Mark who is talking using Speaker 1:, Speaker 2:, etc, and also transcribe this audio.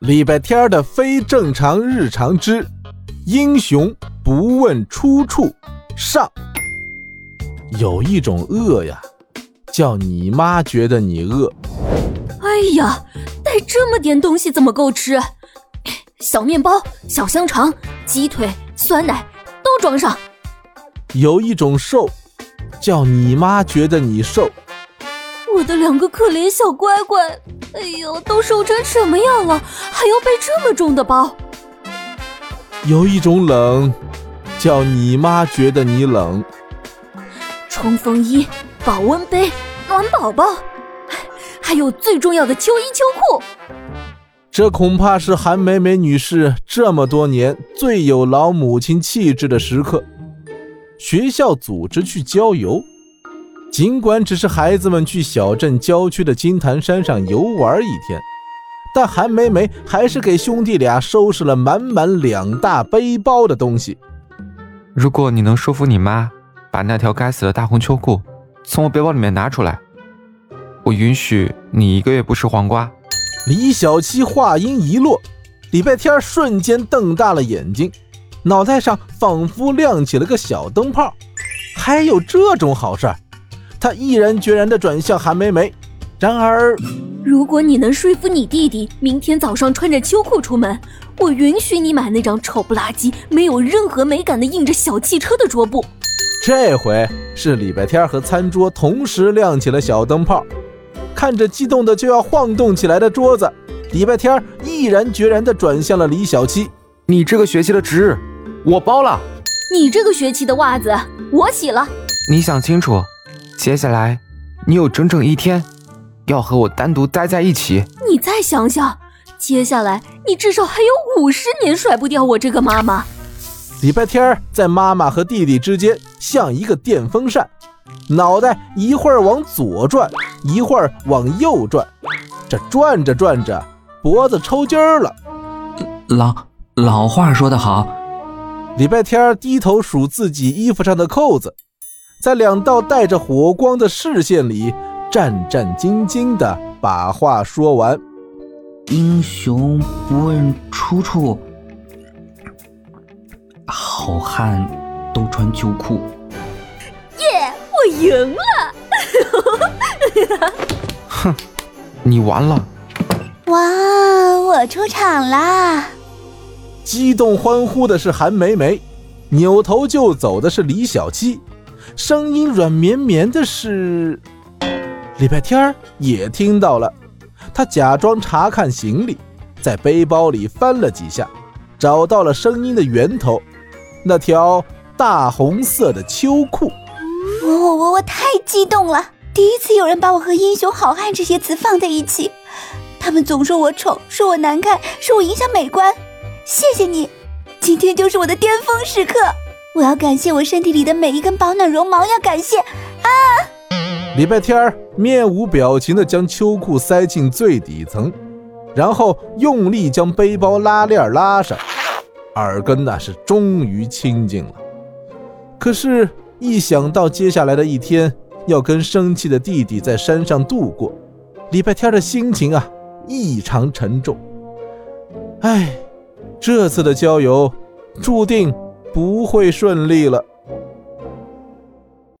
Speaker 1: 礼拜天的非正常日常之英雄不问出处上。有一种饿呀，叫你妈觉得你饿。
Speaker 2: 哎呀，带这么点东西怎么够吃？小面包、小香肠、鸡腿、酸奶都装上。
Speaker 1: 有一种瘦，叫你妈觉得你瘦。
Speaker 2: 我的两个可怜小乖乖，哎呦，都瘦成什么样了，还要背这么重的包？
Speaker 1: 有一种冷，叫你妈觉得你冷。
Speaker 2: 冲锋衣、保温杯、暖宝宝，还有最重要的秋衣秋裤。
Speaker 1: 这恐怕是韩美美女士这么多年最有老母亲气质的时刻。学校组织去郊游。尽管只是孩子们去小镇郊区的金坛山上游玩一天，但韩梅梅还是给兄弟俩收拾了满满两大背包的东西。
Speaker 3: 如果你能说服你妈把那条该死的大红秋裤从我背包里面拿出来，我允许你一个月不吃黄瓜。
Speaker 1: 李小七话音一落，礼拜天瞬间瞪大了眼睛，脑袋上仿佛亮起了个小灯泡。还有这种好事？他毅然决然地转向韩梅梅。然而，
Speaker 2: 如果你能说服你弟弟明天早上穿着秋裤出门，我允许你买那张丑不拉几、没有任何美感的印着小汽车的桌布。
Speaker 1: 这回是礼拜天和餐桌同时亮起了小灯泡。看着激动的就要晃动起来的桌子，礼拜天毅然决然地转向了李小七：“
Speaker 3: 你这个学期的值日，我包了；
Speaker 2: 你这个学期的袜子，我洗了。
Speaker 3: 你想清楚。”接下来，你有整整一天要和我单独待在一起。
Speaker 2: 你再想想，接下来你至少还有五十年甩不掉我这个妈妈。
Speaker 1: 礼拜天在妈妈和弟弟之间像一个电风扇，脑袋一会儿往左转，一会儿往右转，这转着转着，脖子抽筋儿了。
Speaker 4: 老老话说得好，
Speaker 1: 礼拜天低头数自己衣服上的扣子。在两道带着火光的视线里，战战兢兢地把话说完。
Speaker 4: 英雄不问出处，好汉都穿秋裤。
Speaker 2: 耶，我赢
Speaker 3: 了！哼，你完了！
Speaker 5: 哇，我出场啦！
Speaker 1: 激动欢呼的是韩梅梅，扭头就走的是李小七。声音软绵绵的是，礼拜天儿也听到了。他假装查看行李，在背包里翻了几下，找到了声音的源头，那条大红色的秋裤。
Speaker 5: 我我我我太激动了！第一次有人把我和英雄好汉这些词放在一起。他们总说我丑，说我难看，说我影响美观。谢谢你，今天就是我的巅峰时刻。我要感谢我身体里的每一根保暖绒毛，要感谢啊！
Speaker 1: 礼拜天儿面无表情地将秋裤塞进最底层，然后用力将背包拉链拉上，耳根那是终于清净了。可是，一想到接下来的一天要跟生气的弟弟在山上度过，礼拜天的心情啊异常沉重。哎，这次的郊游注定。不会顺利了。